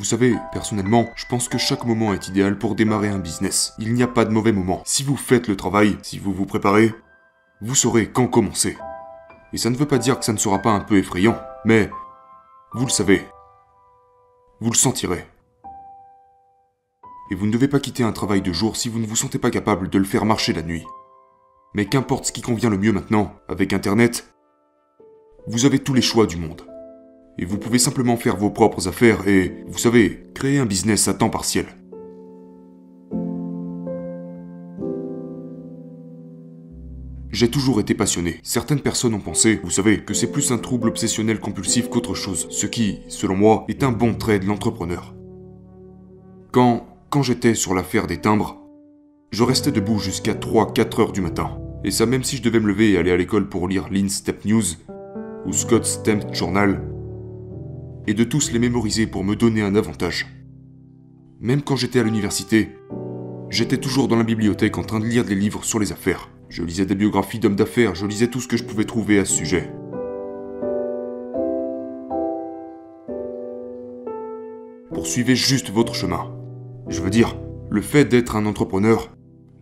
Vous savez, personnellement, je pense que chaque moment est idéal pour démarrer un business. Il n'y a pas de mauvais moment. Si vous faites le travail, si vous vous préparez, vous saurez quand commencer. Et ça ne veut pas dire que ça ne sera pas un peu effrayant, mais vous le savez. Vous le sentirez. Et vous ne devez pas quitter un travail de jour si vous ne vous sentez pas capable de le faire marcher la nuit. Mais qu'importe ce qui convient le mieux maintenant, avec Internet, vous avez tous les choix du monde. Et vous pouvez simplement faire vos propres affaires et, vous savez, créer un business à temps partiel. J'ai toujours été passionné. Certaines personnes ont pensé, vous savez, que c'est plus un trouble obsessionnel compulsif qu'autre chose, ce qui, selon moi, est un bon trait de l'entrepreneur. Quand, quand j'étais sur l'affaire des timbres, je restais debout jusqu'à 3-4 heures du matin. Et ça même si je devais me lever et aller à l'école pour lire l'Instep News ou Scott Stamp Journal, et de tous les mémoriser pour me donner un avantage. Même quand j'étais à l'université, j'étais toujours dans la bibliothèque en train de lire des livres sur les affaires. Je lisais des biographies d'hommes d'affaires, je lisais tout ce que je pouvais trouver à ce sujet. Poursuivez juste votre chemin. Je veux dire, le fait d'être un entrepreneur,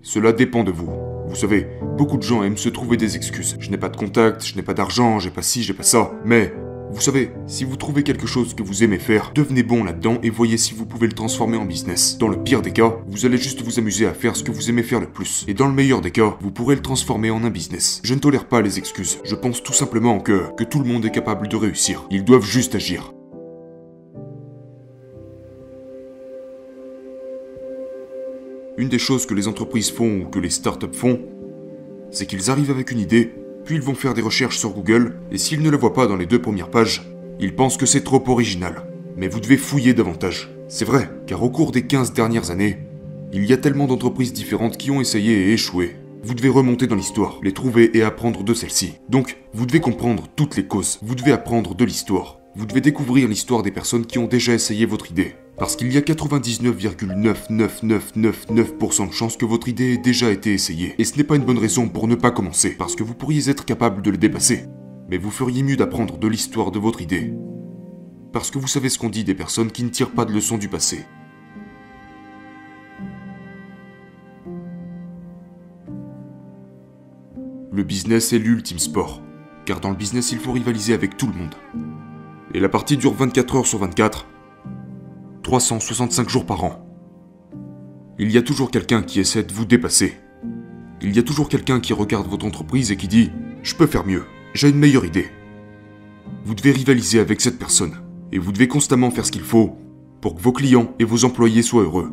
cela dépend de vous. Vous savez, beaucoup de gens aiment se trouver des excuses. Je n'ai pas de contact, je n'ai pas d'argent, j'ai pas ci, j'ai pas ça. Mais, vous savez, si vous trouvez quelque chose que vous aimez faire, devenez bon là-dedans et voyez si vous pouvez le transformer en business. Dans le pire des cas, vous allez juste vous amuser à faire ce que vous aimez faire le plus. Et dans le meilleur des cas, vous pourrez le transformer en un business. Je ne tolère pas les excuses. Je pense tout simplement que, que tout le monde est capable de réussir. Ils doivent juste agir. Une des choses que les entreprises font ou que les startups font, c'est qu'ils arrivent avec une idée, puis ils vont faire des recherches sur Google, et s'ils ne la voient pas dans les deux premières pages, ils pensent que c'est trop original. Mais vous devez fouiller davantage. C'est vrai, car au cours des 15 dernières années, il y a tellement d'entreprises différentes qui ont essayé et échoué. Vous devez remonter dans l'histoire, les trouver et apprendre de celles-ci. Donc, vous devez comprendre toutes les causes, vous devez apprendre de l'histoire. Vous devez découvrir l'histoire des personnes qui ont déjà essayé votre idée. Parce qu'il y a 99,99999% de chances que votre idée ait déjà été essayée. Et ce n'est pas une bonne raison pour ne pas commencer, parce que vous pourriez être capable de le dépasser. Mais vous feriez mieux d'apprendre de l'histoire de votre idée. Parce que vous savez ce qu'on dit des personnes qui ne tirent pas de leçons du passé. Le business est l'ultime sport. Car dans le business, il faut rivaliser avec tout le monde. Et la partie dure 24 heures sur 24, 365 jours par an. Il y a toujours quelqu'un qui essaie de vous dépasser. Il y a toujours quelqu'un qui regarde votre entreprise et qui dit ⁇ Je peux faire mieux, j'ai une meilleure idée ⁇ Vous devez rivaliser avec cette personne, et vous devez constamment faire ce qu'il faut pour que vos clients et vos employés soient heureux.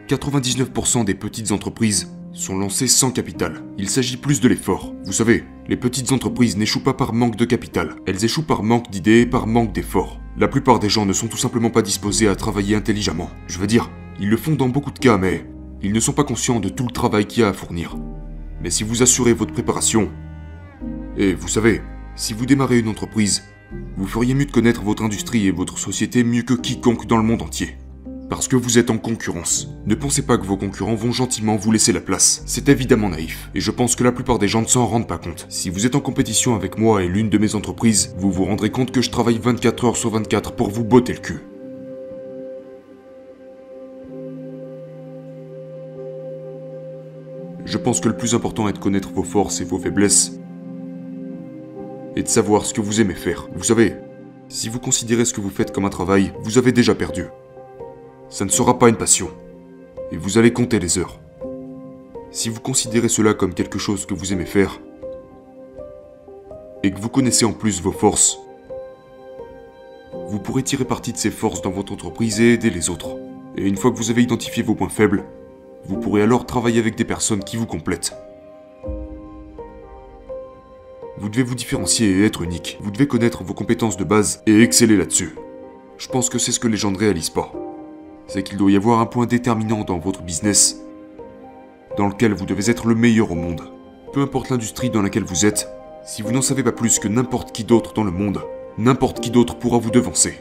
« 99% des petites entreprises sont lancées sans capital. Il s'agit plus de l'effort. Vous savez, les petites entreprises n'échouent pas par manque de capital. Elles échouent par manque d'idées par manque d'efforts. La plupart des gens ne sont tout simplement pas disposés à travailler intelligemment. Je veux dire, ils le font dans beaucoup de cas, mais ils ne sont pas conscients de tout le travail qu'il y a à fournir. Mais si vous assurez votre préparation, et vous savez, si vous démarrez une entreprise, vous feriez mieux de connaître votre industrie et votre société mieux que quiconque dans le monde entier. Parce que vous êtes en concurrence. Ne pensez pas que vos concurrents vont gentiment vous laisser la place. C'est évidemment naïf, et je pense que la plupart des gens ne s'en rendent pas compte. Si vous êtes en compétition avec moi et l'une de mes entreprises, vous vous rendrez compte que je travaille 24 heures sur 24 pour vous botter le cul. Je pense que le plus important est de connaître vos forces et vos faiblesses, et de savoir ce que vous aimez faire. Vous savez, si vous considérez ce que vous faites comme un travail, vous avez déjà perdu ça ne sera pas une passion. Et vous allez compter les heures. Si vous considérez cela comme quelque chose que vous aimez faire, et que vous connaissez en plus vos forces, vous pourrez tirer parti de ces forces dans votre entreprise et aider les autres. Et une fois que vous avez identifié vos points faibles, vous pourrez alors travailler avec des personnes qui vous complètent. Vous devez vous différencier et être unique. Vous devez connaître vos compétences de base et exceller là-dessus. Je pense que c'est ce que les gens ne réalisent pas c'est qu'il doit y avoir un point déterminant dans votre business dans lequel vous devez être le meilleur au monde. Peu importe l'industrie dans laquelle vous êtes, si vous n'en savez pas plus que n'importe qui d'autre dans le monde, n'importe qui d'autre pourra vous devancer.